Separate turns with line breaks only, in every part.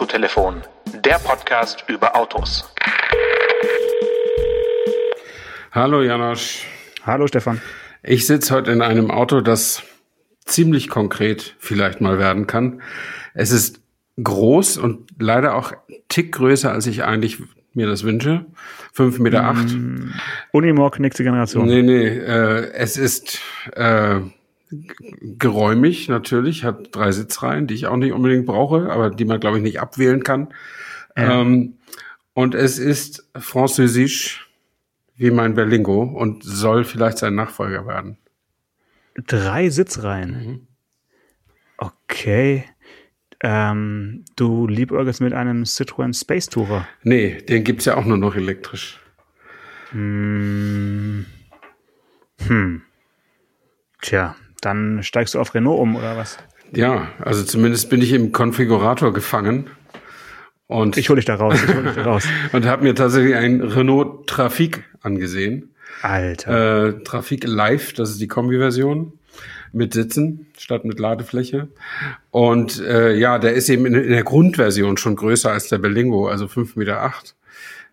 Autotelefon, der Podcast über Autos.
Hallo Janosch.
Hallo Stefan.
Ich sitze heute in einem Auto, das ziemlich konkret vielleicht mal werden kann. Es ist groß und leider auch tick größer, als ich eigentlich mir das wünsche. Fünf Meter. acht.
Mm, Unimog, nächste Generation.
Nee, nee, äh, es ist äh, geräumig natürlich, hat drei Sitzreihen, die ich auch nicht unbedingt brauche, aber die man, glaube ich, nicht abwählen kann.
Ja.
Ähm, und es ist französisch wie mein Berlingo und soll vielleicht sein Nachfolger werden.
Drei Sitzreihen.
Mhm.
Okay. Ähm, du liebäugelst mit einem Citroën Space Tourer.
Nee, den gibt's ja auch nur noch elektrisch.
Hm. Hm. Tja, dann steigst du auf Renault um, oder was?
Ja, also zumindest bin ich im Konfigurator gefangen. Und
Ich hol dich da raus, ich hol dich da raus.
und habe mir tatsächlich ein Renault Trafik angesehen.
Alter.
Äh, Trafik Live, das ist die Kombi-Version mit Sitzen statt mit Ladefläche. Und äh, ja, der ist eben in, in der Grundversion schon größer als der Berlingo, also 5,8 Meter. Acht.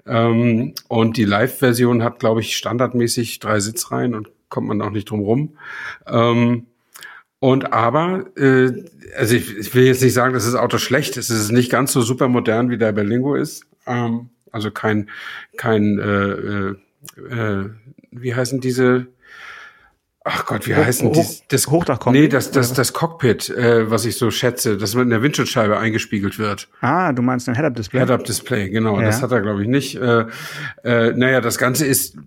Ähm, und die Live-Version hat, glaube ich, standardmäßig drei Sitzreihen und kommt man auch nicht drum rum. Ähm, und aber, äh, also ich, ich will jetzt nicht sagen, dass das Auto schlecht ist. Es ist nicht ganz so super modern, wie der Berlingo ist. Ähm, also kein, kein, äh, äh, äh, wie heißen diese? Ach Gott, wie
Hoch-
heißen die? Das
Hochdachkombi,
Nee, das, das, das Cockpit, äh, was ich so schätze, dass man in der Windschutzscheibe eingespiegelt wird.
ah, du meinst ein Head-Up-Display?
Head-Up-Display, genau.
Ja.
Das hat er, glaube ich, nicht. Äh, äh, naja, das Ganze ist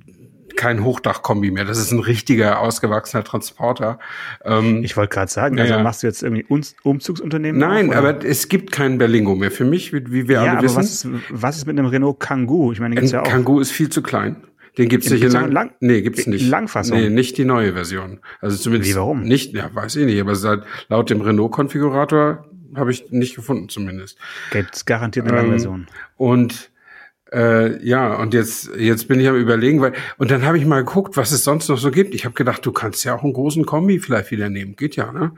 kein Hochdachkombi mehr. Das ist ein richtiger, ausgewachsener Transporter. Ähm,
Ich wollte gerade sagen,
Ja,
also
ja.
machst du jetzt irgendwie Umzugsunternehmen?
nein,
auf,
aber es gibt keinen Berlingo mehr für mich, wie, wie wir
ja,
alle
aber
wissen.
was ist, was ist mit einem Renault Kangoo? Ich meine, gibt's ja
Ein
auch.
Kangoo ist viel zu klein. Den gibt's nicht in lang,
lang-
Nee, gibt's nicht.
Langfassung?
Nee, nicht die neue Version. Also zumindest
Wie, warum?
nicht, ja, weiß ich nicht, aber seit, laut dem Renault Konfigurator habe ich nicht gefunden zumindest.
Gibt's garantiert eine
Ähm,
Langversion.
Und äh, ja, und jetzt jetzt bin ich am überlegen, weil und dann habe ich mal geguckt, was es sonst noch so gibt. Ich habe gedacht, du kannst ja auch einen großen Kombi vielleicht wieder nehmen, geht ja, ne?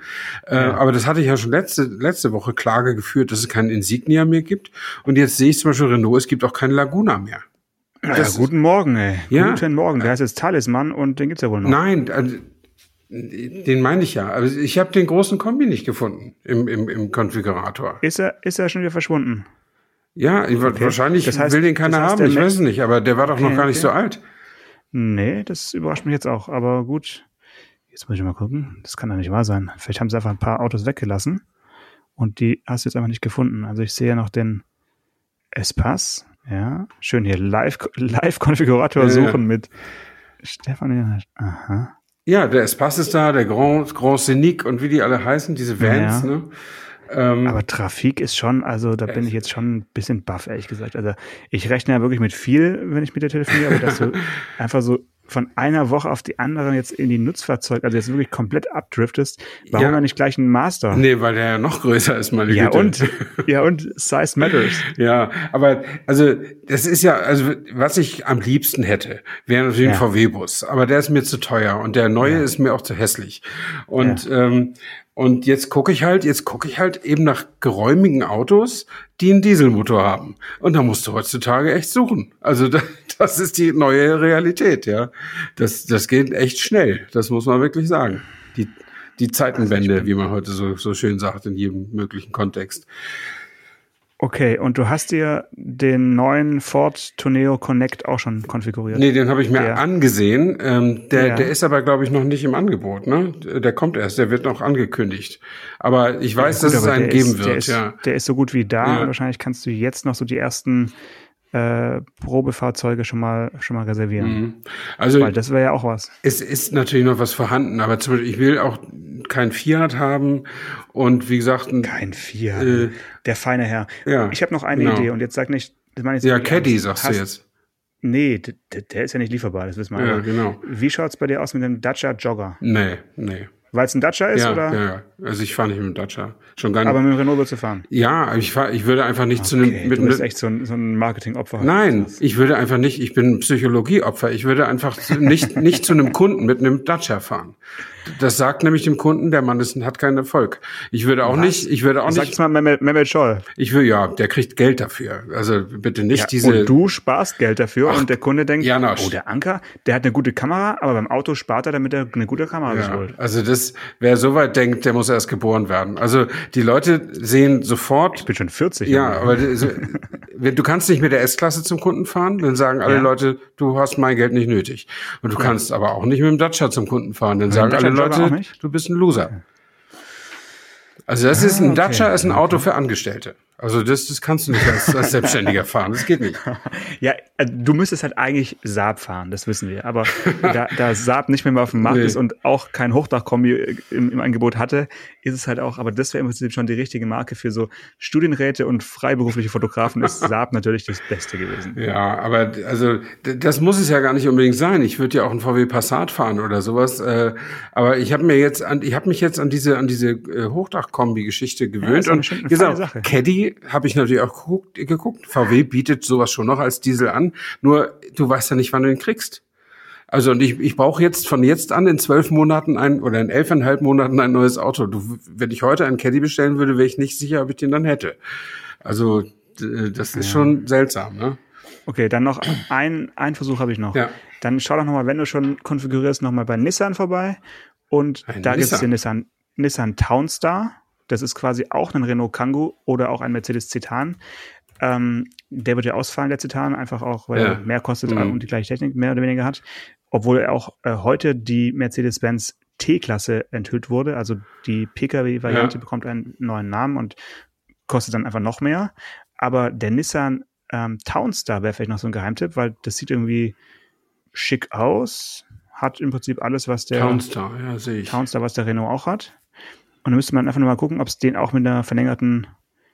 Äh, aber das hatte ich ja schon letzte letzte Woche Klage geführt, dass es keinen Insignia mehr gibt. Und jetzt sehe ich zum Beispiel Renault, es gibt auch keinen Laguna mehr.
Ja,
das-
guten Morgen, ey.
Ja.
Guten Morgen. Der heißt jetzt Talisman und den gibt's ja wohl noch.
Nein, also, den meine ich ja. Aber ich habe den großen Kombi nicht gefunden im, im, im Konfigurator.
Ist er, ist er schon wieder verschwunden?
Ja, ich- wahrscheinlich
Das heißt-
will den keiner
das heißt,
haben. Ich weiß es nicht, aber der war doch noch
Okay,
gar nicht
okay.
so alt.
Nee, das überrascht mich jetzt auch. Aber gut. Jetzt muss ich mal gucken. Das kann doch nicht wahr sein. Vielleicht haben sie einfach ein paar Autos weggelassen und die hast du jetzt einfach nicht gefunden. Also ich sehe ja noch den Espace. Ja, schön hier. Live- Live-Konfigurator
Ja, ja.
suchen mit Stefan. Aha.
Ja, der Espace ist da, der Grand, Grand Scenic und wie die alle heißen, diese Vans,
Ja.
ne? Ähm,
Aber Trafik ist schon, also da bin ich jetzt schon ein bisschen baff, ehrlich gesagt. Also ich rechne ja wirklich mit viel, wenn ich mit dir telefoniere, aber dass du einfach so von einer Woche auf die andere jetzt in die Nutzfahrzeug, also jetzt wirklich komplett abdriftest, warum
Ja.
dann nicht gleich ein Master?
nee, weil der ja noch größer ist, meine
ja
Güte.
und, ja und Size matters.
Ja, aber also das ist ja, also was ich am liebsten hätte, wäre natürlich ein
Ja.
VW-Bus, aber der ist mir zu teuer und der neue ist mir auch zu hässlich. Und ähm, und jetzt gucke ich halt, jetzt gucke ich halt eben nach geräumigen Autos, die einen Dieselmotor haben. Und da musst du heutzutage echt suchen. Also da, das ist die neue Realität, ja. Das das geht echt schnell. Das muss man wirklich sagen. Die die Zeitenwende, wie man heute so, so schön sagt, in jedem möglichen Kontext.
Okay, und du hast dir den neuen Ford Tourneo Connect auch schon konfiguriert?
Nee, den habe ich mir
Der-
angesehen. Ähm, der,
Ja.
der ist aber, glaube ich, noch nicht im Angebot. Ne? Der kommt erst, der wird noch angekündigt. Aber ich weiß,
Gut,
dass es einen
der
geben
ist, der
wird.
Ist,
ja.
Der ist so gut wie da
Ja.
und wahrscheinlich kannst du jetzt noch so die ersten äh, Probefahrzeuge schon mal schon mal reservieren.
Also
Weil das wäre ja auch was.
es ist natürlich noch was vorhanden, aber zum Beispiel, ich will auch kein Fiat haben und wie gesagt, ein,
Kein Fiat.
Äh,
der feine Herr.
ja,
ich habe noch eine
genau.
Idee und jetzt sag nicht, das meine ich
ja,
jetzt
Caddy
ernst.
sagst
Hast-
du jetzt.
Nee, der, der ist ja nicht lieferbar, das wissen wir.
Ja, genau.
Wie schaut's bei dir aus mit dem Dacia Jogger?
Nee, nee.
Weil es ein Dacia ist,
ja,
oder?
Ja, ja. Also ich fahre nicht mit dem Dacia. Schon gar nicht.
Aber mit dem Renault willst du fahren?
Ja, ich fahr, ich würde einfach nicht zu
Okay,
einem, mit
du bist echt so ein, so ein Marketingopfer.
nein, ich würde einfach nicht, ich bin Psychologieopfer, ich würde einfach zu- nicht, nicht zu einem Kunden mit einem Dacia fahren. Das sagt nämlich dem Kunden, der Mann ist, hat keinen Erfolg. Ich würde auch nicht, ich würde auch
Sag's
nicht,
mal Mehmet, Scholl.
ich will, ja, der kriegt Geld dafür. Also bitte nicht diese,
und du sparst Geld dafür und der Kunde denkt,
Janosch.
oh, der Anker, der hat eine gute Kamera, aber beim Auto spart er, damit er eine gute Kamera
Ja,
holt.
also das, wer so weit denkt, der muss erst geboren werden. Also die Leute sehen sofort,
Ich bin schon 40.
ja, aber wenn- du kannst nicht mit der S-Klasse zum Kunden fahren, dann sagen alle
Ja.
Leute, du hast mein Geld nicht nötig. Und du kannst aber auch nicht mit dem Dacia zum Kunden fahren, dann sagen alle Leute, du bist ein Loser. Also das ist ein
Ah, okay.
Dacia ist ein Auto für Angestellte. Also das, das kannst du nicht als, als Selbstständiger fahren. Das geht nicht.
Ja, äh, du müsstest halt eigentlich Saab fahren, das wissen wir. Aber da, da Saab nicht mehr auf dem Markt
Nee.
ist und auch kein Hochdachkombi äh, im, im Angebot hatte, ist es halt auch, aber das wäre im Prinzip schon die richtige Marke für so Studienräte und freiberufliche Fotografen, ist Saab natürlich das Beste gewesen.
Ja, aber also das muss es ja gar nicht unbedingt sein. Ich würde ja auch einen VW Passat fahren oder sowas. Äh, aber ich habe mir jetzt an, ich habe mich jetzt an diese an diese Hochdachkombi-Geschichte gewöhnt
eine
und gesagt,
feine
Habe ich natürlich auch geguckt, geguckt. VW bietet sowas schon noch als Diesel an. Nur du weißt ja nicht, wann du ihn kriegst. Also und ich, ich brauche jetzt von jetzt an in zwölf Monaten ein oder in elfeinhalb Monaten ein neues Auto. Du, wenn ich heute einen Caddy bestellen würde, wäre ich nicht sicher, ob ich den dann hätte. Also das ist schon seltsam, ne?
Okay, dann noch ein, ein Versuch habe ich noch.
Ja.
Dann schau doch nochmal, wenn du schon konfigurierst, nochmal bei Nissan vorbei. Und
Ein
da gibt es den Nissan, Nissan Townstar. Das ist quasi auch ein Renault Kangoo oder auch ein Mercedes Citan. Ähm, der wird ja ausfallen, der Citan, einfach auch, weil
Ja.
er mehr kostet
Mhm.
und die gleiche Technik mehr oder weniger hat. Obwohl auch äh, heute die Mercedes-Benz T-Klasse enthüllt wurde. Also die Pkw-Variante
Ja.
bekommt einen neuen Namen und kostet dann einfach noch mehr. Aber der Nissan ähm, Townstar wäre vielleicht noch so ein Geheimtipp, weil das sieht irgendwie schick aus, hat im Prinzip alles, was der
Townstar, ja, sehe ich.
Townstar, was der Renault auch hat. Und dann müsste man einfach nur mal gucken, ob es den auch mit einer verlängerten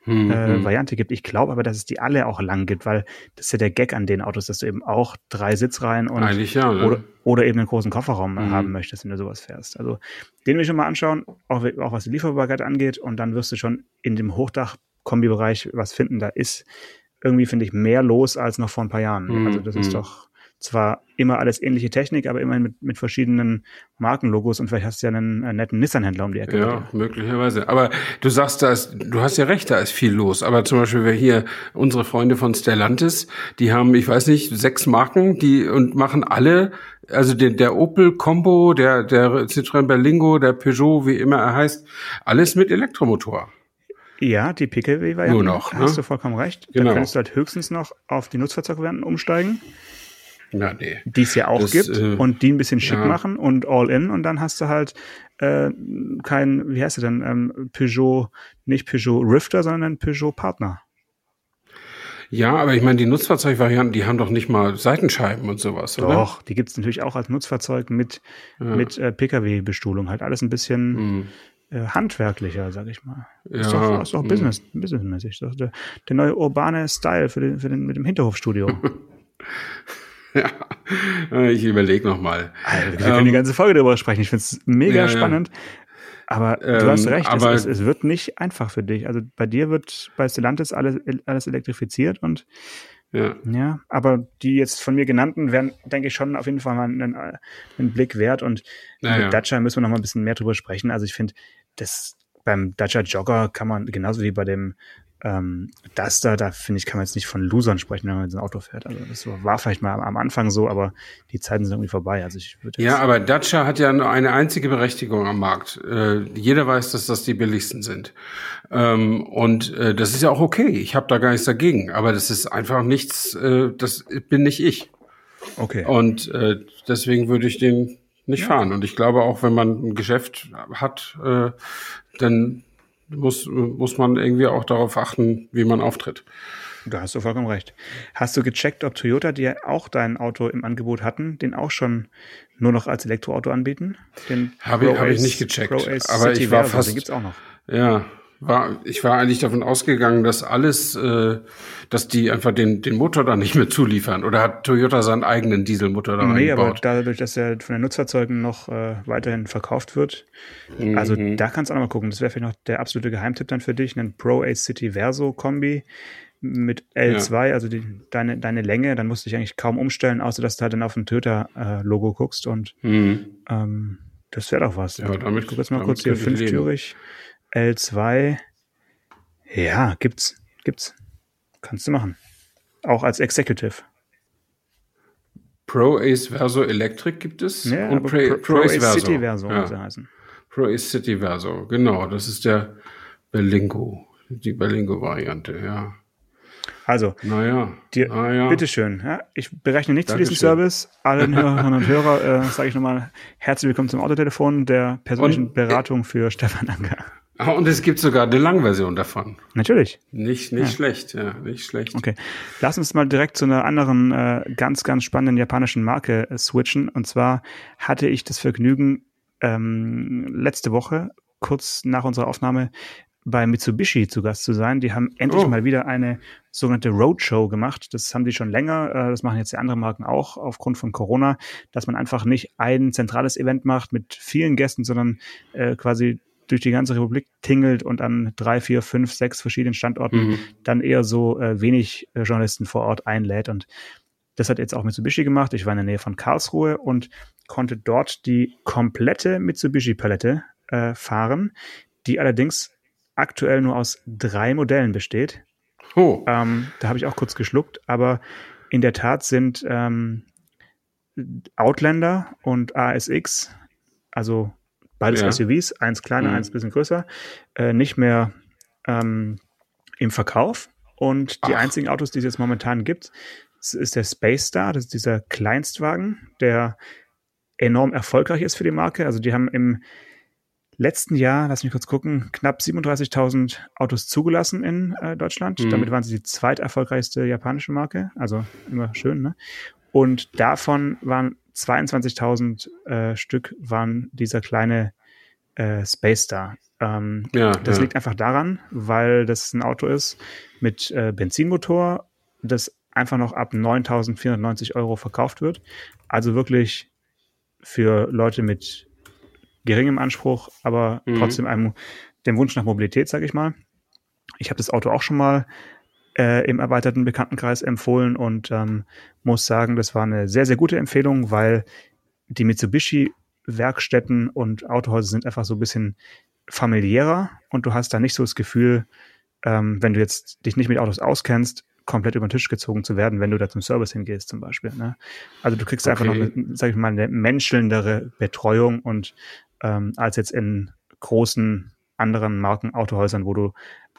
Hm,
äh,
hm.
Variante gibt. Ich glaube aber, dass es die alle auch lang gibt, weil das ist ja der Gag an den Autos, dass du eben auch drei Sitzreihen und
ja, ne?
oder, oder eben einen großen Kofferraum
Mhm.
haben möchtest, wenn du sowas fährst. Also den will ich schon mal anschauen, auch, auch was die Lieferbarkeit angeht. Und dann wirst du schon in dem Hochdach-Kombi-Bereich was finden. Da ist irgendwie, finde ich, mehr los als noch vor ein paar Jahren.
Mhm,
Also das ist
mhm.
doch zwar immer alles ähnliche Technik, aber immerhin mit, mit verschiedenen Markenlogos und vielleicht hast du ja einen, äh, netten Nissan-Händler um die Ecke.
Ja, möglicherweise. Aber du sagst, da ist, du hast ja recht, da ist viel los. Aber zum Beispiel wir hier unsere Freunde von Stellantis, die haben, ich weiß nicht, sechs Marken, die und machen alle, also der, der Opel Combo, der der Citroën Berlingo, der Peugeot, wie immer er heißt, alles mit Elektromotor.
Ja, die Pkw-Variante.
Nur noch,
Hast
ne?
du vollkommen recht.
Genau.
Da könntest du halt höchstens noch auf die Nutzfahrzeugvarianten umsteigen,
Ja, nee.
die es ja auch
Das,
gibt,
äh,
und die ein bisschen schick
ja.
machen und all in und dann hast du halt äh, kein, wie heißt du denn, ähm, Peugeot, nicht Peugeot Rifter, sondern Peugeot Partner.
Ja, aber ich meine, die Nutzfahrzeugvarianten, die haben doch nicht mal Seitenscheiben und sowas, oder?
Doch, die gibt's natürlich auch als Nutzfahrzeug mit, mit äh, Pkw-Bestuhlung. Halt alles ein bisschen
Hm.
äh, handwerklicher, sag ich mal. Ist
Ja,
doch, ist doch
hm.
Business, businessmäßig. Ist doch der, der neue urbane Style für den, für den, mit dem Hinterhofstudio.
Ja, ich überlege noch mal.
Also, wir können die ganze Folge darüber sprechen. Ich finde es mega
Ja,
spannend. Aber
Ähm,
du hast recht,
aber-
es, es, es wird nicht einfach für dich. Also bei dir wird bei Stellantis alles, alles elektrifiziert und
Ja.
ja, aber die jetzt von mir genannten wären, denke ich, schon auf jeden Fall mal einen, einen Blick wert. Und
Ja,
mit. Dacia müssen wir noch mal ein bisschen mehr drüber sprechen. Also ich finde, das beim Dacia Jogger kann man, genauso wie bei dem ähm, Duster, da finde ich, kann man jetzt nicht von Losern sprechen, wenn man so ein Auto fährt. Also das war vielleicht mal am- Anfang so, aber die Zeiten sind irgendwie vorbei. Also ich würde
Ja, aber Dacia hat ja nur eine einzige Berechtigung am Markt. Äh, jeder weiß, dass das die billigsten sind. Ähm, und äh, das ist ja auch okay. Ich habe da gar nichts dagegen. Aber das ist einfach nichts, äh, das bin nicht ich.
okay.
Und äh, deswegen würde ich den nicht fahren. Und ich glaube auch, wenn man ein Geschäft hat, äh, dann muss, muss man irgendwie auch darauf achten, wie man auftritt.
Da hast du vollkommen recht. Hast du gecheckt, ob Toyota, die ja auch dein Auto im Angebot hatten, den auch schon nur noch als Elektroauto anbieten? Den
Habe ich- habe ich nicht gecheckt. Aber
City
ich war fast-
Den gibt's auch noch.
Ja, war, ich war eigentlich davon ausgegangen, dass alles, äh, dass die einfach den, den Motor da nicht mehr zuliefern. Oder hat Toyota seinen eigenen Dieselmotor da
Nee, aber dadurch, dass er von den Nutzfahrzeugen noch äh, weiterhin verkauft wird. Mhm. Also da kannst du auch noch mal gucken. Das wäre vielleicht noch der absolute Geheimtipp dann für dich. Ein Pro Ace City Verso Kombi mit L2, ja. also die, deine, deine Länge, dann musst du dich eigentlich kaum umstellen, außer dass du halt dann auf ein Toyota-Logo äh, guckst und mhm. ähm, das wäre doch was.
Ja, damit,
ich gucke jetzt mal kurz hier, fünftürig. L2. Ja, gibt's. Gibt's. Kannst du machen. Auch als Executive.
Pro Ace Verso Electric gibt es.
Ja, und Pro, Pro, Pro, Ace Verso. City Verso ja. muss heißen.
Pro Ace City Verso, genau. Das ist der Berlingo. Die Berlingo-Variante, ja.
Also,
naja,
dir, naja. bitteschön. Ja, ich berechne nichts für diesen Service. Allen Hörerinnen und Hörer äh, sage ich nochmal herzlich willkommen zum Autotelefon der persönlichen und, Beratung für Stefan Anker.
Ah, und es gibt sogar eine Langversion davon.
Natürlich.
Nicht, nicht ja. schlecht, ja, nicht schlecht.
Okay. Lass uns mal direkt zu einer anderen, äh, ganz, ganz spannenden japanischen Marke äh, switchen. Und zwar hatte ich das Vergnügen, ähm, letzte Woche, kurz nach unserer Aufnahme, bei Mitsubishi zu Gast zu sein. Die haben endlich oh. mal wieder eine sogenannte Roadshow gemacht. Das haben die schon länger. Äh, das machen jetzt die anderen Marken auch aufgrund von Corona, dass man einfach nicht ein zentrales Event macht mit vielen Gästen, sondern äh, quasi durch die ganze Republik tingelt und an drei, vier, fünf, sechs verschiedenen Standorten mhm. dann eher so äh, wenig äh, Journalisten vor Ort einlädt. Und das hat jetzt auch Mitsubishi gemacht. Ich war in der Nähe von Karlsruhe und konnte dort die komplette Mitsubishi-Palette äh, fahren, die allerdings aktuell nur aus drei Modellen besteht. Oh. Ähm, da habe ich auch kurz geschluckt, aber in der Tat sind ähm, Outlander und ASX, also beides ja. SUVs, eins kleiner, mhm. eins bisschen größer, äh, nicht mehr ähm, im Verkauf. Und die Ach. einzigen Autos, die es jetzt momentan gibt, ist der Space Star, das ist dieser Kleinstwagen, der enorm erfolgreich ist für die Marke. Also die haben im letzten Jahr, lass mich kurz gucken, knapp 37.000 Autos zugelassen in äh, Deutschland. Mhm. Damit waren sie die zweiterfolgreichste japanische Marke. Also immer schön, ne? Und davon waren 22.000 äh, Stück waren dieser kleine äh, Space Star. Ähm, ja, das ja. liegt einfach daran, weil das ein Auto ist mit äh, Benzinmotor, das einfach noch ab 9.490 Euro verkauft wird. Also wirklich für Leute mit geringem Anspruch, aber mhm. trotzdem einem dem Wunsch nach Mobilität, sage ich mal. Ich habe das Auto auch schon mal äh, im erweiterten Bekanntenkreis empfohlen und ähm, muss sagen, das war eine sehr, sehr gute Empfehlung, weil die Mitsubishi Werkstätten und Autohäuser sind einfach so ein bisschen familiärer und du hast da nicht so das Gefühl, ähm, wenn du jetzt dich nicht mit Autos auskennst, komplett über den Tisch gezogen zu werden, wenn du da zum Service hingehst zum Beispiel. Ne? Also du kriegst okay. einfach noch, eine, sag ich mal, eine menschelndere Betreuung und ähm, als jetzt in großen anderen Marken Autohäusern, wo du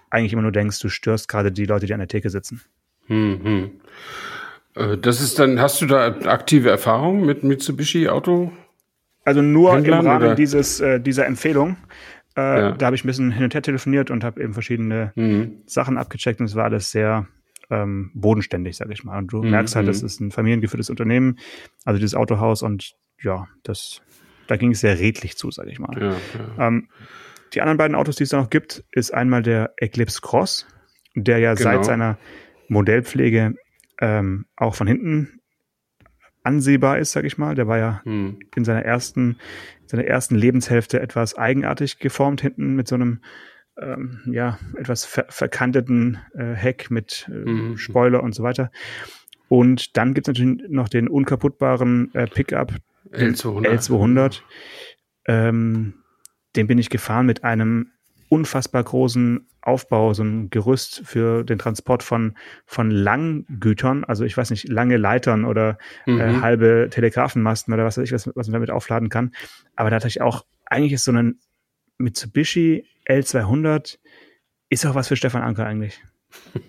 eigentlich immer nur denkst, du störst gerade die Leute, die an der Theke sitzen. Hm, hm.
Äh, das ist dann, hast du da aktive Erfahrungen mit Mitsubishi Auto?
Also nur Händlern, im Rahmen oder? dieses, äh, dieser Empfehlung. Äh, ja. Da habe ich ein bisschen hin und her telefoniert und habe eben verschiedene mhm. Sachen abgecheckt und es war alles sehr ähm, bodenständig, sage ich mal. Und du mhm. merkst halt, das mhm. ist ein familiengeführtes Unternehmen, also dieses Autohaus und ja, das da ging es sehr redlich zu, sage ich mal. Ja, ja. Ähm, die anderen beiden Autos, die es da noch gibt, ist einmal der Eclipse Cross, der ja genau. seit seiner Modellpflege ähm, auch von hinten ansehbar ist, sage ich mal. Der war ja hm. in seiner ersten, in seiner ersten Lebenshälfte etwas eigenartig geformt, hinten mit so einem ähm, ja, etwas ver verkanteten äh, Heck mit äh, mhm. Spoiler und so weiter. Und dann gibt es natürlich noch den unkaputtbaren äh, Pickup, L200. L200. Ähm, den bin ich gefahren mit einem unfassbar großen Aufbau, so ein Gerüst für den Transport von, von Langgütern, also ich weiß nicht, lange Leitern oder äh, mhm. äh, halbe Telegrafenmasten oder was weiß ich, was, was man damit aufladen kann. Aber da dachte ich auch, eigentlich ist so ein Mitsubishi L200 ist auch was für Stefan Anker eigentlich.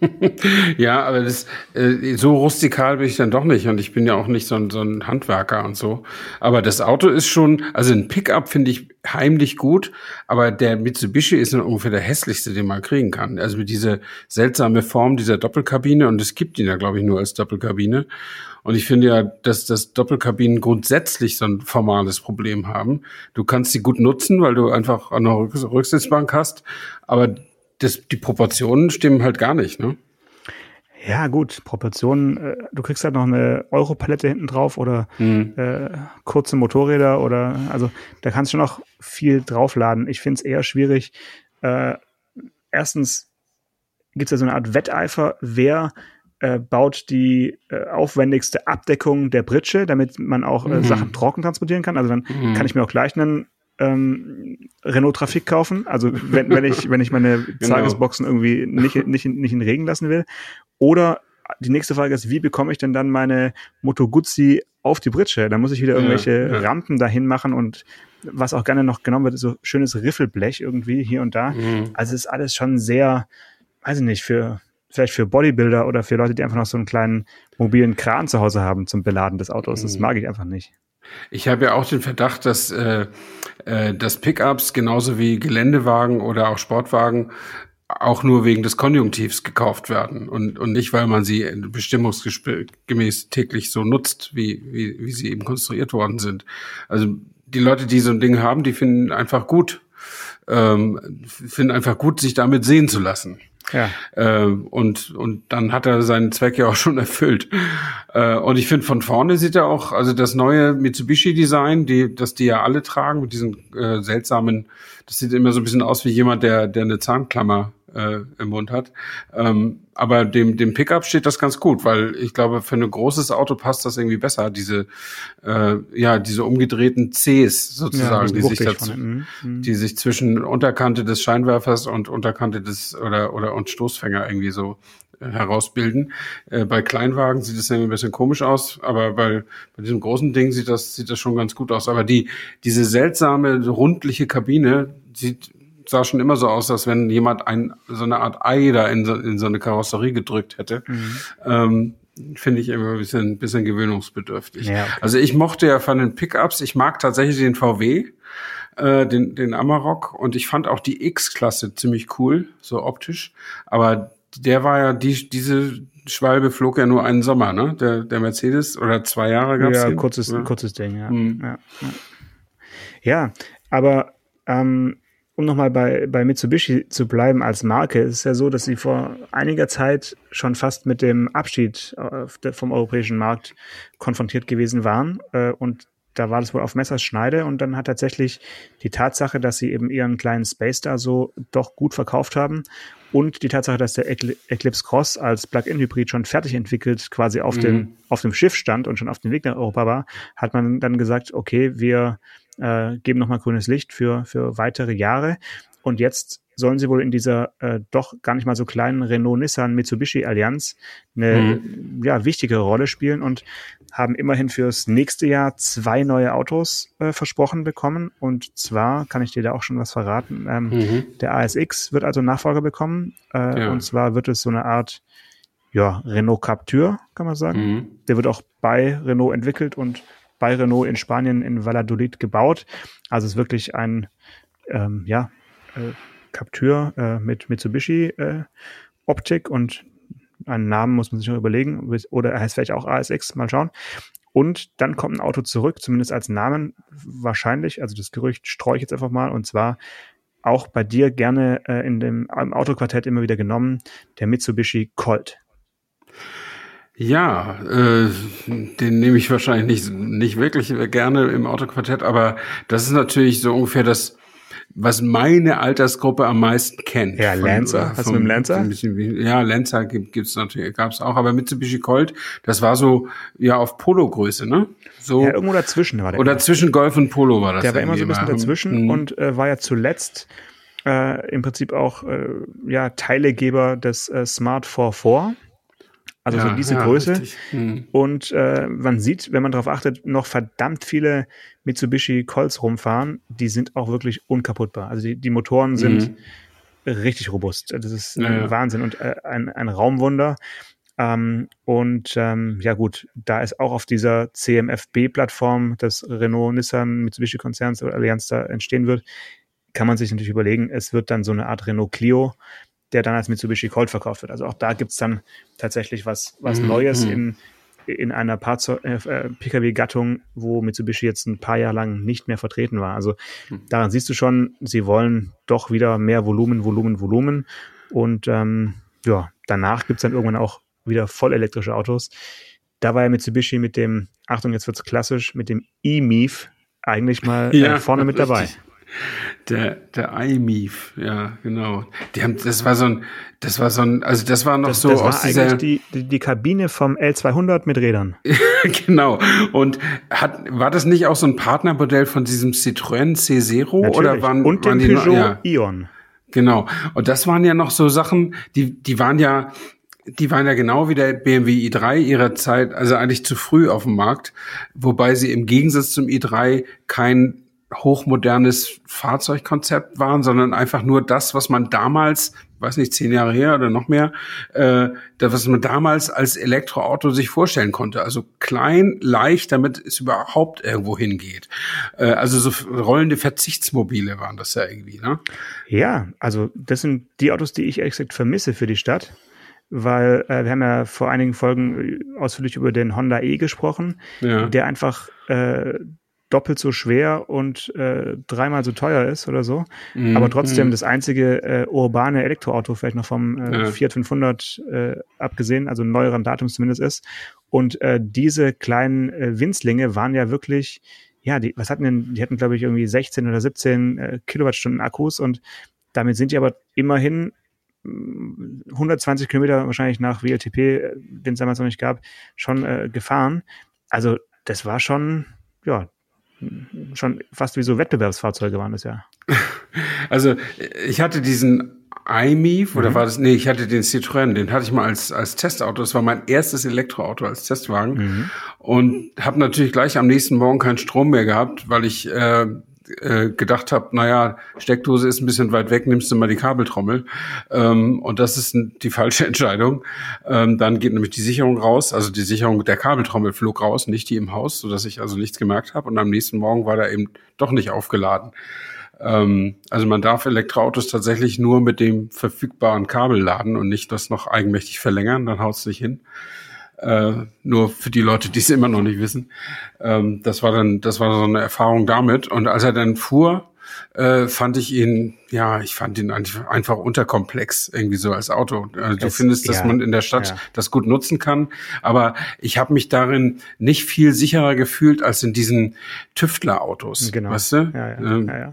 ja, aber das, äh, so rustikal bin ich dann doch nicht und ich bin ja auch nicht so ein, so ein Handwerker und so. Aber das Auto ist schon, also ein Pickup finde ich heimlich gut, aber der Mitsubishi ist dann ungefähr der hässlichste, den man kriegen kann. Also mit dieser seltsame Form dieser Doppelkabine und es gibt ihn ja, glaube ich, nur als Doppelkabine. Und ich finde ja, dass das Doppelkabinen grundsätzlich so ein formales Problem haben. Du kannst sie gut nutzen, weil du einfach eine Rücksitzbank hast, aber das, die Proportionen stimmen halt gar nicht, ne?
Ja, gut, Proportionen, äh, du kriegst halt noch eine Europalette hinten drauf oder
Mhm.
äh, kurze Motorräder oder also da kannst du noch viel draufladen. Ich finde es eher schwierig. Äh, erstens gibt es ja so eine Art Wetteifer, wer äh, baut die äh, aufwendigste Abdeckung der Pritsche, damit man auch äh,
Mhm.
Sachen trocken transportieren kann. Also dann
Mhm.
kann ich mir auch gleich einen ähm, Renault Trafik kaufen. Also wenn, wenn ich wenn ich meine
Genau.
Tagesboxen irgendwie nicht nicht in, nicht in Regen lassen will. Oder die nächste Frage ist, wie bekomme ich denn dann meine Moto Guzzi auf die Britsche? Da muss ich wieder
Ja,
irgendwelche
ja.
Rampen dahin machen und was auch gerne noch genommen wird, ist so schönes Riffelblech irgendwie hier und da.
Mhm.
Also es ist alles schon sehr, weiß ich nicht, für vielleicht für Bodybuilder oder für Leute, die einfach noch so einen kleinen mobilen Kran zu Hause haben zum Beladen des Autos. Das
Mhm.
mag ich einfach nicht.
Ich habe ja auch den Verdacht, dass, äh, äh, dass Pickups genauso wie Geländewagen oder auch Sportwagen auch nur wegen des Konjunktivs gekauft werden und, und nicht, weil man sie bestimmungsgemäß täglich so nutzt, wie, wie, wie sie eben konstruiert worden sind. Also die Leute, die so ein Ding haben, die finden einfach gut, ähm, finden einfach gut, sich damit sehen zu lassen.
Ja.
Äh, und, und dann hat er seinen Zweck ja auch schon erfüllt. Äh, und ich finde, von vorne sieht er auch, also das neue Mitsubishi-Design, die, das die ja alle tragen, mit diesen äh, seltsamen, das sieht immer so ein bisschen aus wie jemand, der, der eine Zahnklammer äh, im Mund hat. Ähm, aber dem, dem Pickup steht das ganz gut, weil ich glaube, für ein großes Auto passt das irgendwie besser, diese, äh, ja, diese umgedrehten Cs sozusagen,
so
die sich dazu.
Mhm.
die sich zwischen Unterkante des Scheinwerfers und Unterkante des oder oder und Stoßfänger irgendwie so äh, herausbilden. Äh, bei Kleinwagen sieht es ja ein bisschen komisch aus, aber bei, bei diesem großen Ding sieht das sieht das schon ganz gut aus. Aber die diese seltsame rundliche Kabine sieht sah schon immer so aus, als wenn jemand ein, so eine Art Ei da in so, in so eine Karosserie gedrückt hätte.
Mhm.
Ähm, Finde ich immer ein bisschen, bisschen gewöhnungsbedürftig.
Ja, okay.
Also ich mochte ja von den Pickups, ich mag tatsächlich den VW, äh, den, den Amarok und ich fand auch die X-Klasse ziemlich cool, so optisch. Aber der war ja, die, diese Schwalbe flog ja nur einen Sommer, ne? Der, der Mercedes oder zwei Jahre gab's
Ja,
den?
kurzes,
ja.
kurzes Ding, ja.
Mhm.
Ja, ja. ja, aber ähm, um nochmal bei, bei Mitsubishi zu bleiben als Marke, ist es ja so, dass sie vor einiger Zeit schon fast mit dem Abschied äh, vom europäischen Markt konfrontiert gewesen waren. Äh, und da war das wohl auf Messerschneide und dann hat tatsächlich die Tatsache, dass sie eben ihren kleinen Space da so doch gut verkauft haben und die Tatsache, dass der Ecl Eclipse Cross als Plug-in-Hybrid schon fertig entwickelt quasi auf,
Mhm.
dem, auf dem Schiff stand und schon auf dem Weg nach Europa war, hat man dann gesagt, okay, wir äh, geben nochmal grünes Licht für, für weitere Jahre. Und jetzt sollen sie wohl in dieser äh, doch gar nicht mal so kleinen Renault-Nissan-Mitsubishi-Allianz eine ja, wichtige Rolle spielen und haben immerhin fürs nächste Jahr zwei neue Autos äh, versprochen bekommen. Und zwar kann ich dir da auch schon was verraten. Ähm,
Mhm.
Der ASX wird also Nachfolger bekommen. Äh,
Ja.
Und zwar wird es so eine Art ja, Renault Captur, kann man sagen.
Mhm.
Der wird auch bei Renault entwickelt und bei Renault in Spanien in Valladolid gebaut. Also es ist wirklich ein ähm, ja, äh, Captur äh, mit Mitsubishi äh, Optik und einen Namen muss man sich noch überlegen. Oder er heißt vielleicht auch ASX, mal schauen. Und dann kommt ein Auto zurück, zumindest als Namen wahrscheinlich. Also das Gerücht streue ich jetzt einfach mal. Und zwar auch bei dir gerne äh, in dem im Autoquartett immer wieder genommen, der Mitsubishi Colt.
Ja, äh, den nehme ich wahrscheinlich nicht, nicht wirklich gerne im Autoquartett, aber das ist natürlich so ungefähr das, was meine Altersgruppe am meisten kennt.
Ja,
Von-
Lancer.
äh,
Hast du mit dem Lancer?
Ja, Lancer gibt, gibt's natürlich, gab's auch, aber Mitsubishi Colt, das war so, ja, auf Polo-Größe, ne? So,
Ja, irgendwo dazwischen war der.
oder zwischen Golf und Polo war das.
Der war immer so ein bisschen dazwischen
Mhm.
und äh, war ja zuletzt äh, im Prinzip auch äh, ja, Teilegeber des äh, Smart 44. Also so
Ja,
diese
ja,
Größe.
Mhm.
Und äh, man sieht, wenn man darauf achtet, noch verdammt viele Mitsubishi Colts rumfahren. Die sind auch wirklich unkaputtbar. Also die, die Motoren sind richtig robust. Das ist
Mhm. Ja.
Wahnsinn und äh, ein, ein Raumwunder. Ähm, und ähm, ja gut, da ist auch auf dieser CMFB-Plattform des Renault-Nissan-Mitsubishi-Konzerns oder Allianz da entstehen wird, kann man sich natürlich überlegen, es wird dann so eine Art Renault Clio, der dann als Mitsubishi Colt verkauft wird. Also auch da gibt's dann tatsächlich was, was
Mhm,
Neues
mhm.
in, in einer Fahrzeug- äh, äh, Pkw-Gattung, wo Mitsubishi jetzt ein paar Jahre lang nicht mehr vertreten war. Also
Mhm.
daran siehst du schon, sie wollen doch wieder mehr Volumen, Volumen, Volumen. Und ähm, ja, danach gibt's dann irgendwann auch wieder voll elektrische Autos. Da war ja Mitsubishi mit dem, Achtung, jetzt wird's klassisch, mit dem E-Mief eigentlich mal äh, vorne mit dabei.
Der, der iMIF, ja, genau. Die haben, das war so ein, das war so ein, also das war noch
Das,
so
das war
aus dieser,
eigentlich die, die, die Kabine vom L200 mit Rädern.
genau. Und hat, war das nicht auch so ein Partnermodell von diesem Citroën C0 oder
Natürlich.
waren,
Und
waren
dem
die noch-
Peugeot
ja.
Ion.
Genau. Und das waren ja noch so Sachen, die, die waren ja, die waren ja genau wie der BMW i3 ihrer Zeit, also eigentlich zu früh auf dem Markt, wobei sie im Gegensatz zum i3 kein hochmodernes Fahrzeugkonzept waren, sondern einfach nur das, was man damals, weiß nicht, zehn Jahre her oder noch mehr, äh, das, was man damals als Elektroauto sich vorstellen konnte. Also klein, leicht, damit es überhaupt irgendwo hingeht. Äh, also so rollende Verzichtsmobile waren das ja irgendwie, ne?
Ja, also das sind die Autos, die ich ehrlich gesagt vermisse für die Stadt, weil äh, wir haben ja vor einigen Folgen äh, ausführlich über den Honda E gesprochen,
Ja.
der einfach äh, doppelt so schwer und äh, dreimal so teuer ist oder so,
Mhm.
aber trotzdem das einzige äh, urbane Elektroauto vielleicht noch vom äh,
Ja.
Fiat 500 äh, abgesehen, also neueren Datums zumindest ist. Und äh, diese kleinen äh, Winzlinge waren ja wirklich ja, die, was hatten denn, die hatten, glaube ich, irgendwie 16 oder 17 äh, Kilowattstunden Akkus und damit sind die aber immerhin mm, 120 Kilometer wahrscheinlich nach WLTP, äh, den es damals noch nicht gab, schon äh, gefahren. Also das war schon, ja, mm, schon fast wie so Wettbewerbsfahrzeuge waren das ja.
Also ich hatte diesen
Mhm.
oder war das, nee, ich hatte den Citroën, den hatte ich mal als, als Testauto. Das war mein erstes Elektroauto als Testwagen
Mhm.
und habe natürlich gleich am nächsten Morgen keinen Strom mehr gehabt, weil ich äh, äh, gedacht habe, naja, Steckdose ist ein bisschen weit weg, nimmst du mal die Kabeltrommel. Ähm, und das ist die falsche Entscheidung. Ähm, dann geht nämlich die Sicherung raus, also die Sicherung der Kabeltrommel flog raus, nicht die im Haus, sodass ich also nichts gemerkt habe. Und am nächsten Morgen war da eben doch nicht aufgeladen. Ähm, also man darf Elektroautos tatsächlich nur mit dem verfügbaren Kabel laden und nicht das noch eigenmächtig verlängern, dann haut es nicht hin. Äh, nur für die Leute, die es immer noch nicht wissen. Ähm, das war dann, das war so eine Erfahrung damit. Und als er dann fuhr, äh, fand ich ihn, ja, ich fand ihn einfach, unterkomplex irgendwie so als Auto. Also du
Es-
findest, dass
ja,
man in der Stadt
ja.
das gut nutzen kann, aber ich habe mich darin nicht viel sicherer gefühlt als in diesen Tüftlerautos.
Genau.
Weißt du?
Ja, ja,
Ähm,
ja, ja.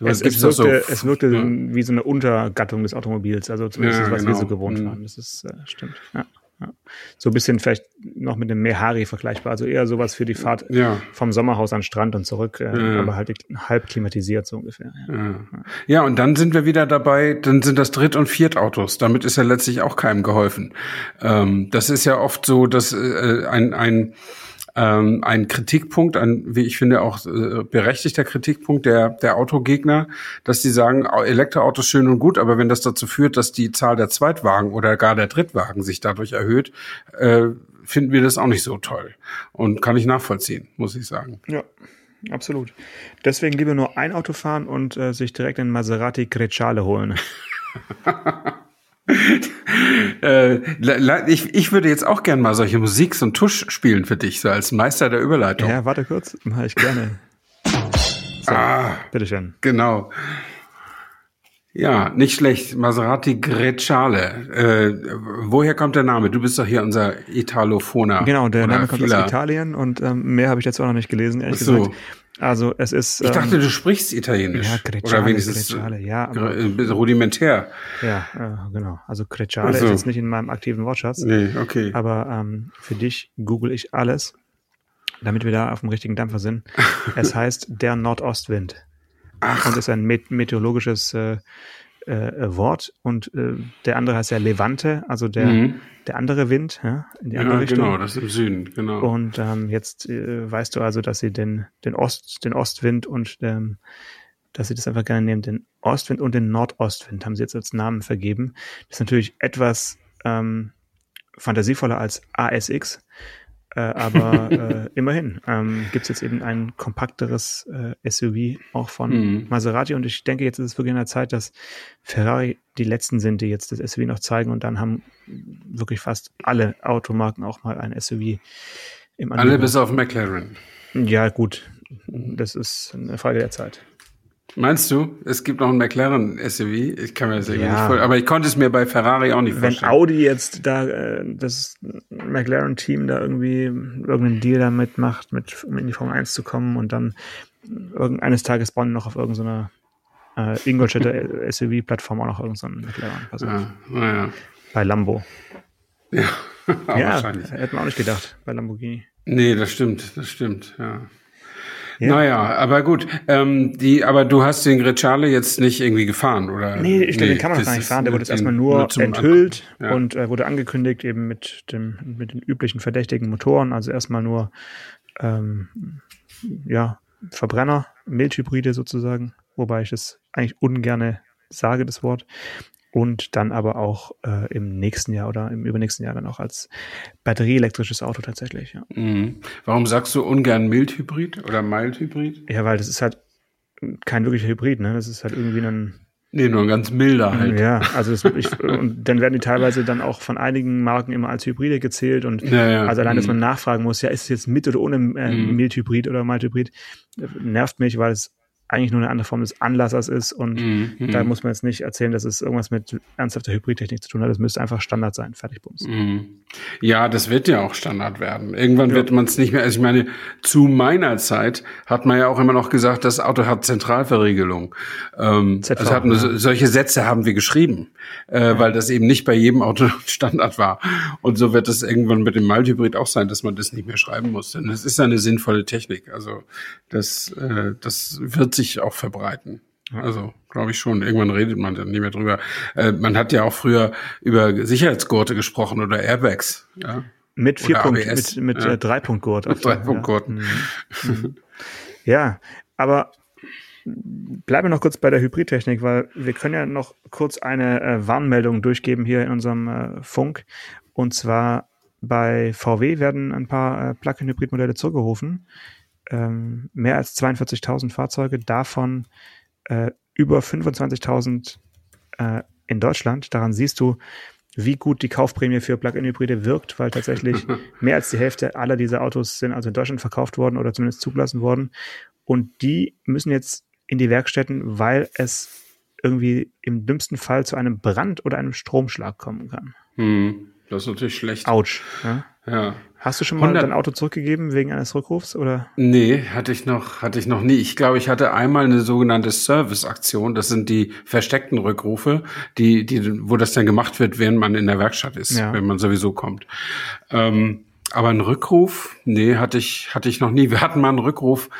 Es, es,
noch so?
wirkte, es wirkte
Ja.
wie so eine Untergattung des Automobils, also zumindest
Ja,
was wir
genau.
so gewohnt
Mhm.
waren. Das ist äh, stimmt. Ja, ja. So ein bisschen vielleicht noch mit dem Mehari vergleichbar, also eher sowas für die Fahrt
Ja.
vom Sommerhaus an Strand und zurück, äh,
Ja.
aber halt halb klimatisiert so ungefähr. Ja,
und dann sind wir wieder dabei, dann sind das Dritt- und Viertautos. Damit ist ja letztlich auch keinem geholfen. Ähm, das ist ja oft so, dass äh, ein, ein, ähm, ein Kritikpunkt, ein, wie ich finde, auch äh, berechtigter Kritikpunkt der, der Autogegner, dass sie sagen, Au- Elektroautos schön und gut, aber wenn das dazu führt, dass die Zahl der Zweitwagen oder gar der Drittwagen sich dadurch erhöht, äh, finden wir das auch nicht so toll. Und kann ich nachvollziehen, muss ich sagen.
ja, absolut. Deswegen lieber nur ein Auto fahren und äh, sich direkt einen Maserati Grecciale holen.
Äh, ich, ich würde jetzt auch gern mal solche Musik, so einen Tusch spielen für dich, so als Meister der Überleitung.
Ja, warte kurz, mache ich gerne. So,
Ah,
bitteschön.
genau. Ja, nicht schlecht. Maserati Grecciale. Äh, woher kommt der Name? Du bist doch hier unser Italophoner.
Genau, der Name kommt aus. Italien und ähm, mehr habe ich dazu auch noch nicht gelesen, ehrlich
so.
gesagt. Also es ist
Ich dachte,
ähm,
du sprichst Italienisch.
ja, Grecciale,
Oder wenigstens
Grecciale, ja, aber-
äh, rudimentär.
ja, äh, genau. Also Grecciale
Ach so.
ist jetzt nicht in meinem aktiven Wortschatz,
Nee, okay.
aber ähm, für dich google ich alles, damit wir da auf dem richtigen Dampfer sind. es heißt der Nordostwind
Ach,
und ist ein met meteorologisches äh, äh, Wort und äh, der andere heißt ja Levante, also der
Mhm.
der andere Wind, ja, in die andere
ja,
Richtung.
genau, das ist im Süden, genau.
Und ähm, jetzt äh, weißt du also, dass sie den, den Ost, den Ostwind und ähm, dass sie das einfach gerne nehmen, den Ostwind und den Nordostwind haben sie jetzt als Namen vergeben. Das ist natürlich etwas ähm, fantasievoller als ASX, äh, aber äh, immerhin ähm, gibt es jetzt eben ein kompakteres äh, SUV auch von
Mhm.
Maserati und ich denke, jetzt ist es wirklich an der Zeit, dass Ferrari die letzten sind, die jetzt das SUV noch zeigen und dann haben wirklich fast alle Automarken auch mal ein SUV im
Alle
Angebot.
bis auf McLaren.
Ja, gut. Das ist eine Frage der Zeit.
Meinst du, es gibt noch einen McLaren SUV? Ich kann mir das irgendwie
Ja.
nicht vorstellen. Aber ich konnte es mir bei Ferrari auch nicht
Wenn
vorstellen.
Audi jetzt da äh, das McLaren-Team da irgendwie irgendeinen Deal damit macht, mit, um in die Formel 1 zu kommen und dann irgendeines Tages bauen die noch auf irgendeiner äh, Ingolstädter SUV-Plattform auch noch irgendeinen McLaren. Also
ja, naja.
Bei Lambo.
Ja,
ja,
wahrscheinlich.
hätte man auch nicht gedacht bei Lamborghini.
Nee, das stimmt, das stimmt, ja.
Ja.
Naja, aber gut. Ähm, die, aber du hast den Grecciale jetzt nicht irgendwie gefahren, oder?
Nee, ich glaube, den kann man gar nicht fahren. Der wurde jetzt erstmal nur,
zum
enthüllt.
Ja.
und äh, wurde angekündigt eben mit dem mit den üblichen verdächtigen Motoren. Also erstmal nur ähm, ja Verbrenner, Milchhybride sozusagen, wobei ich das eigentlich ungerne sage, das Wort. Und dann aber auch äh, im nächsten Jahr oder im übernächsten Jahr dann auch als batterieelektrisches Auto tatsächlich. Ja,
Mhm. Warum sagst du ungern Mildhybrid oder Mildhybrid?
ja weil das ist halt kein wirklicher Hybrid, ne? Das ist halt irgendwie ein
Nee, nur ein ganz milder halt.
Ja, also das, ich, und dann werden die teilweise dann auch von einigen Marken immer als Hybride gezählt und
Ja, ja.
also allein, dass
Mhm.
man nachfragen muss, ja, ist es jetzt mit oder ohne äh,
Mhm.
Mildhybrid oder Mildhybrid, nervt mich, weil es eigentlich nur eine andere Form des Anlassers ist und
Mhm,
da
mhm.
muss man jetzt nicht erzählen, dass es irgendwas mit ernsthafter Hybridtechnik zu tun hat. Das müsste einfach Standard sein. Fertig, Bums.
Mhm. Ja, das wird ja auch Standard werden. Irgendwann
Ja.
wird man es nicht mehr. Also ich meine, zu meiner Zeit hat man ja auch immer noch gesagt, das Auto hat Zentralverriegelung. Ähm,
ZV,
also hatten
ja.
so, solche Sätze haben wir geschrieben, äh, weil das eben nicht bei jedem Auto Standard war. Und so wird es irgendwann mit dem Mildhybrid auch sein, dass man das nicht mehr schreiben muss. Denn es ist eine sinnvolle Technik. Also das, äh, das wird sich auch verbreiten. Also glaube ich schon. Irgendwann redet man dann nicht mehr drüber. Äh, man hat ja auch früher über Sicherheitsgurte gesprochen oder Airbags. Ja.
Mit vier Punkt,
ABS,
mit, mit
ja.
äh, Dreipunktgurt. auf
Mit
der-
Dreipunktgurten.
Ja. Mhm. Mhm. ja, aber bleiben wir noch kurz bei der Hybridtechnik, weil wir können ja noch kurz eine äh, Warnmeldung durchgeben hier in unserem äh, Funk. Und zwar bei VW werden ein paar äh, Plug-in-Hybrid-Modelle zurückgerufen. Ähm, mehr als 42.000 Fahrzeuge, davon äh, über 25.000 äh, in Deutschland. Daran siehst du, wie gut die Kaufprämie für Plug-in-Hybride wirkt, weil tatsächlich mehr als die Hälfte aller dieser Autos sind also in Deutschland verkauft worden oder zumindest zugelassen worden. Und die müssen jetzt in die Werkstätten, weil es irgendwie im dümmsten Fall zu einem Brand oder einem Stromschlag kommen kann.
Hm, das ist natürlich schlecht.
Autsch. Ja?
Ja.
Hast du schon mal
100
dein Auto zurückgegeben wegen eines Rückrufs oder?
Nee, hatte ich noch, hatte ich noch nie. Ich glaube, ich hatte einmal eine sogenannte Service-Aktion. Das sind die versteckten Rückrufe, die, die, wo das dann gemacht wird, während man in der Werkstatt ist,
Ja.
wenn man sowieso kommt. Ähm, aber einen Rückruf, nee, hatte ich, hatte ich noch nie. Wir hatten mal einen Rückruf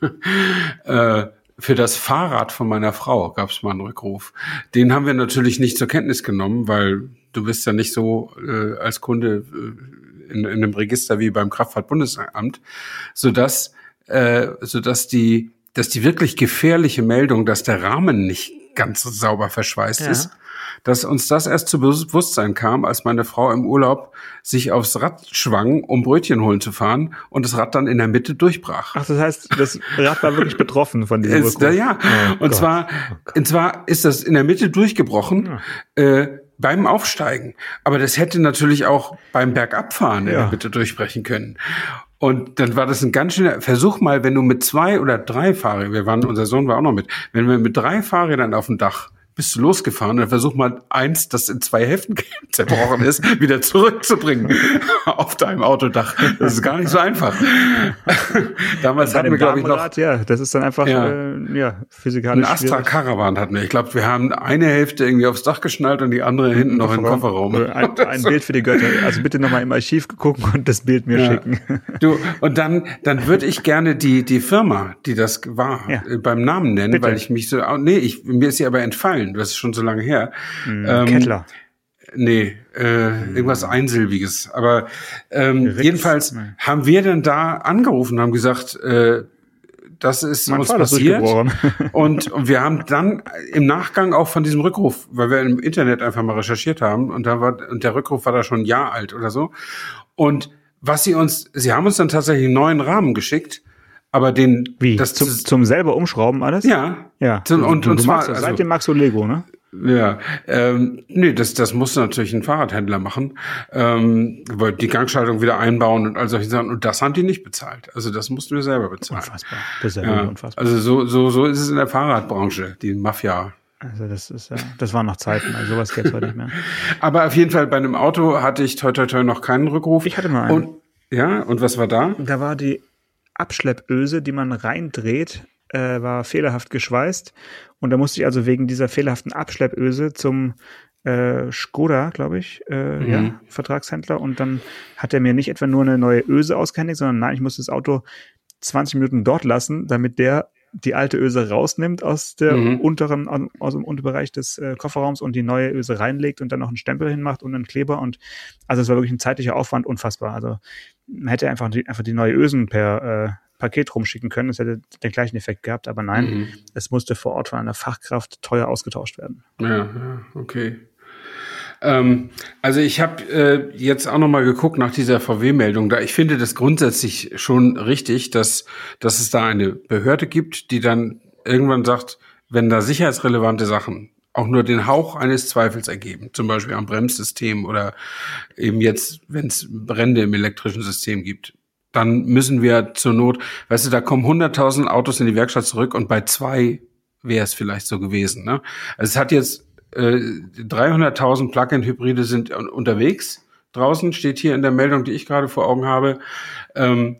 äh, für das Fahrrad von meiner Frau gab es mal einen Rückruf. Den haben wir natürlich nicht zur Kenntnis genommen, weil du bist ja nicht so äh, als Kunde äh, in, in einem Register wie beim Kraftfahrtbundesamt, sodass, äh, sodass die, dass die wirklich gefährliche Meldung, dass der Rahmen nicht ganz sauber verschweißt
Ja.
ist, dass uns das erst zu Bewusstsein kam, als meine Frau im Urlaub sich aufs Rad schwang, um Brötchen holen zu fahren und das Rad dann in der Mitte durchbrach.
Ach, das heißt, das Rad war wirklich betroffen von diesem
Ist,
Rückruf.
ja,
Oh
und
Gott.
zwar, und zwar ist das in der Mitte durchgebrochen äh, beim Aufsteigen. Aber das hätte natürlich auch beim Bergabfahren
Ja.
der Mitte durchbrechen können. Und dann war das ein ganz schöner Versuch mal, wenn du mit zwei oder drei Fahrrädern, wir waren, unser Sohn war auch noch mit, wenn wir mit drei Fahrrädern auf dem Dach bist du losgefahren, dann versuch mal eins, das in zwei Hälften zerbrochen ist, wieder zurückzubringen auf deinem Autodach. Das ist gar nicht so einfach. Damals hatten wir, glaube ich, noch
ja, das ist dann einfach
Ja.
äh, ja,
ein
physikalisch
Astra
schwierig.
Caravan hatten wir. Ich glaube, wir haben eine Hälfte irgendwie aufs Dach geschnallt und die andere hinten noch den Kofferraum.
Äh, Ein, ein Bild für die Götter. Also bitte nochmal im Archiv gucken und das Bild mir
Ja.
schicken.
Du, und dann, dann würde ich gerne die, die Firma, die das war,
Ja.
beim Namen nennen,
Bitte.
weil ich mich so, oh, nee, ich, mir ist sie aber entfallen. Das ist schon so lange her. Ähm,
Kettler.
Nee, äh, irgendwas Einsilbiges. Aber ähm,
Ritz?
jedenfalls
Nein.
haben wir dann da angerufen und haben gesagt, äh, das ist
Mein
uns
Vater ist
passiert.
durchgebrochen.
Und, und wir haben dann im Nachgang auch von diesem Rückruf, weil wir im Internet einfach mal recherchiert haben und da war und der Rückruf war da schon ein Jahr alt oder so. Und was sie uns, sie haben uns dann tatsächlich einen neuen Rahmen geschickt, aber den
Wie?
das
zum, zum selber umschrauben alles?
ja
Ja.
Zum- und, und
du
zwar also,
Seitdem magst du Lego, ne?
Ja, ähm, nee, das, das muss natürlich ein Fahrradhändler machen, ähm, weil die Gangschaltung wieder einbauen und all solche Sachen. Und das haben die nicht bezahlt. Also das mussten wir selber bezahlen.
Unfassbar. Das ist ja,
Ja,
unfassbar.
also so, so, so ist es in der Fahrradbranche, die Mafia.
Also das ist ja, das waren noch Zeiten, also sowas gibt's heute nicht mehr.
Aber auf jeden Fall bei einem Auto hatte ich toi toi toi noch keinen Rückruf.
Ich hatte mal einen.
Und, ja, und was war da?
Da war die Abschleppöse, die man reindreht, äh, war fehlerhaft geschweißt. Und da musste ich also wegen dieser fehlerhaften Abschleppöse zum äh, Skoda, glaube ich, äh,
Mhm.
ja, Vertragshändler. Und dann hat er mir nicht etwa nur eine neue Öse ausgehändigt, sondern nein, ich musste das Auto 20 Minuten dort lassen, damit der die alte Öse rausnimmt aus der
Mhm.
unteren, aus- dem Unterbereich des äh, Kofferraums und die neue Öse reinlegt und dann noch einen Stempel hinmacht und einen Kleber und also es war wirklich ein zeitlicher Aufwand unfassbar. Also man hätte einfach die, einfach die neue Ösen per äh, Paket rumschicken können, es hätte den gleichen Effekt gehabt, aber nein,
Mhm.
es musste vor Ort von einer Fachkraft teuer ausgetauscht werden.
Ja, ja okay. Ähm, also ich habe äh, jetzt auch noch mal geguckt nach dieser VW-Meldung. Da ich finde das grundsätzlich schon richtig, dass dass es da eine Behörde gibt, die dann irgendwann sagt, wenn da sicherheitsrelevante Sachen auch nur den Hauch eines Zweifels ergeben, zum Beispiel am Bremssystem oder eben jetzt, wenn es Brände im elektrischen System gibt, dann müssen wir zur Not, weißt du, da kommen 100.000 Autos in die Werkstatt zurück und bei zwei wäre es vielleicht so gewesen. Ne? Also es hat jetzt äh, 300.000 Plug-in-Hybride sind un unterwegs. Draußen steht hier in der Meldung, die ich gerade vor Augen habe, ähm,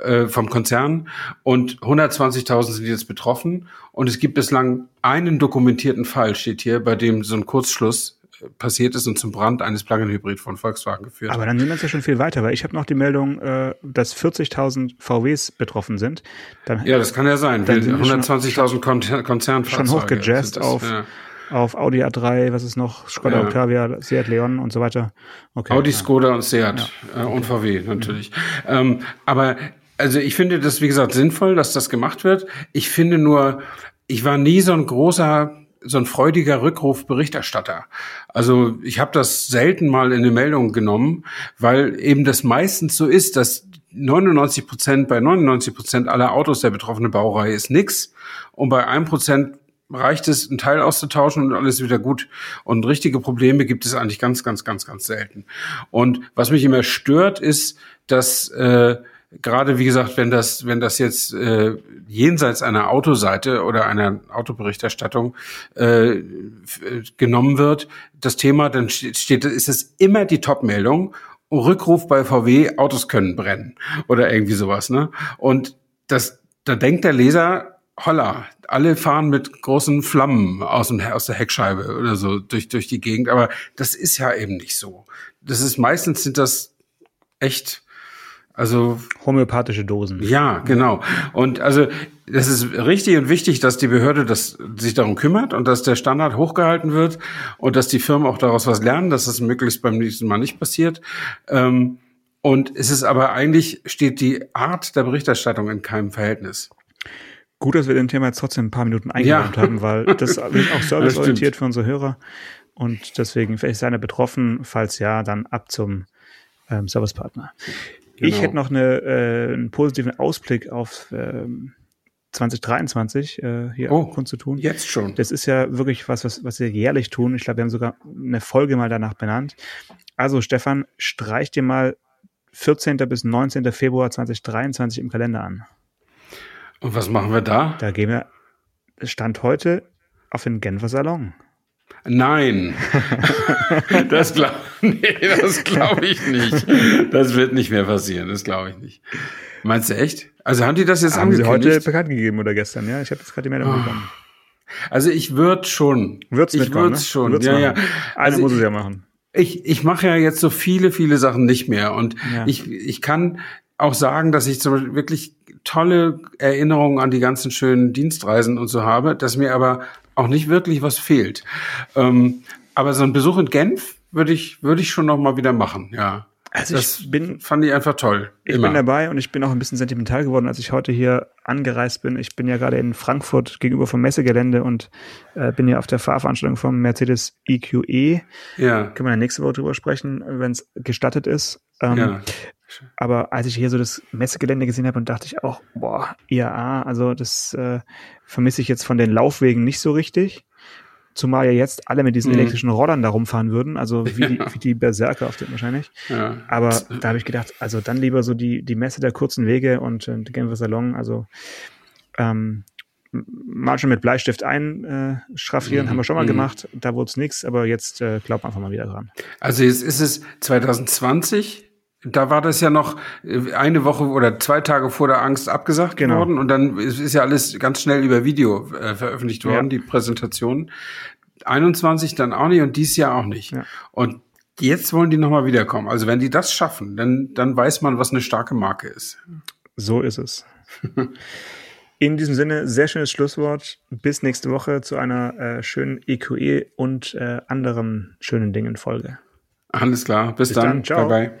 äh, vom Konzern und 120.000 sind jetzt betroffen und es gibt bislang einen dokumentierten Fall, steht hier, bei dem so ein Kurzschluss äh, passiert ist und zum Brand eines Plug-in-Hybrid von Volkswagen geführt hat.
Aber dann sind wir uns ja schon viel weiter, weil ich habe noch die Meldung, äh, dass 40.000 VWs betroffen sind. Dann
Ja, das kann ja sein.
Dann sind wir schon-
120.000 Kon Konzernfahrzeuge.
schon hochgejazzt auf,
ja.
Auf Audi A3, was ist noch, Skoda
Ja.
Octavia, Seat Leon und so weiter. Okay,
Audi,
ja.
Skoda und Seat äh, und VW natürlich. Ähm, aber also ich finde das, wie gesagt, sinnvoll, dass das gemacht wird. Ich finde nur, ich war nie so ein großer, so ein freudiger Rückrufberichterstatter. Also ich habe das selten mal in eine Meldung genommen, weil eben das meistens so ist, dass 99 Prozent, bei 99 Prozent aller Autos der betroffenen Baureihe ist nix und bei einem Prozent reicht es, einen Teil auszutauschen und alles wieder gut. Und richtige Probleme gibt es eigentlich ganz, ganz, ganz, ganz selten. Und was mich immer stört, ist, dass äh, gerade wie gesagt, wenn das, wenn das jetzt äh, jenseits einer Autoseite oder einer Autoberichterstattung äh, äh, genommen wird, das Thema, dann steht ist es immer die Top-Meldung. Rückruf bei VW, Autos können brennen oder irgendwie sowas, ne? Und das, da denkt der Leser, holla, alle fahren mit großen Flammen aus, dem, aus der Heckscheibe oder so durch, durch die Gegend. Aber das ist ja eben nicht so. Das ist meistens sind das echt, also
Homöopathische Dosen.
ja, genau. Und also das ist richtig und wichtig, dass die Behörde das, sich darum kümmert und dass der Standard hochgehalten wird und dass die Firmen auch daraus was lernen, dass das möglichst beim nächsten Mal nicht passiert. Ähm, und es ist aber eigentlich, steht die Art der Berichterstattung in keinem Verhältnis.
Gut, dass wir dem Thema jetzt trotzdem ein paar Minuten eingeräumt
Ja.
haben, weil das ist auch serviceorientiert für unsere Hörer. Und deswegen, vielleicht ist einer betroffen, falls ja, dann ab zum ähm, Servicepartner. Ich
Genau.
hätte noch eine, äh, einen positiven Ausblick auf ähm, 2023 äh, hier
Oh,
kundzutun.
Jetzt schon.
Das ist ja wirklich was, was, was wir jährlich tun. Ich glaube, wir haben sogar eine Folge mal danach benannt. Also, Stefan, streich dir mal 14. bis 19. Februar 2023 im Kalender an.
Und was machen wir da?
Da gehen wir, Stand heute, auf den Genfer Salon.
Nein. das glaube nee, das glaub ich nicht. Das wird nicht mehr passieren, das glaube ich nicht. Meinst du echt? Also haben die das jetzt
Haben sie heute
angekündigt?
bekannt gegeben oder gestern, ja? Ich habe jetzt gerade die Meldung bekommen.
Also ich würde schon.
Wird's
ich
mitkommen,
würd's
ne?
schon.
Wird's
ja, ja.
machen. Einer
Also
muss es
ich,
ja machen.
ich, ich mache ja jetzt so viele, viele Sachen nicht mehr. Und
Ja.
ich, ich kann auch sagen, dass ich zum Beispiel wirklich tolle Erinnerungen an die ganzen schönen Dienstreisen und so habe, dass mir aber auch nicht wirklich was fehlt. Ähm, aber so ein Besuch in Genf würde ich, würde ich schon noch mal wieder machen, ja.
Also
das
ich bin,
fand ich einfach toll.
ich
Immer.
bin dabei und ich bin auch ein bisschen sentimental geworden, als ich heute hier angereist bin. Ich bin ja gerade in Frankfurt gegenüber vom Messegelände und äh, bin hier auf der Fahrveranstaltung vom Mercedes EQE.
ja,
Können wir ja nächste Woche drüber sprechen, wenn es gestattet ist. Ähm,
ja.
Aber als ich hier so das Messegelände gesehen habe, und dachte ich auch, boah, IAA, also das äh, vermisse ich jetzt von den Laufwegen nicht so richtig. Zumal ja jetzt alle mit diesen
Mhm.
elektrischen Rollern da rumfahren würden, also wie, die, wie die Berserker auf dem wahrscheinlich.
Ja.
Aber da habe ich gedacht, also dann lieber so die, die Messe der kurzen Wege und äh, Genfer Salon, also ähm, Marschen mit Bleistift einschraffieren, äh, schraffieren, haben wir schon mal
Mhm.
gemacht. Da wurde es nichts, aber jetzt äh, glaubt einfach mal wieder dran.
Also jetzt ist es 2020. Da war das ja noch äh, eine Woche oder zwei Tage vor der Angst abgesagt
Genau.
worden und dann ist, ja alles ganz schnell über Video äh, veröffentlicht worden,
Ja.
die Präsentation. 21 dann auch nicht und dies Jahr auch nicht.
Ja.
Und jetzt wollen die nochmal wiederkommen. Also wenn die das schaffen, dann, dann weiß man, was eine starke Marke ist.
So ist es. In diesem Sinne, sehr schönes Schlusswort. Bis nächste Woche zu einer äh, schönen EQE und äh, anderen schönen Dingen Folge.
Alles klar, bis,
Bis
dann.
dann, ciao.
Bye bye.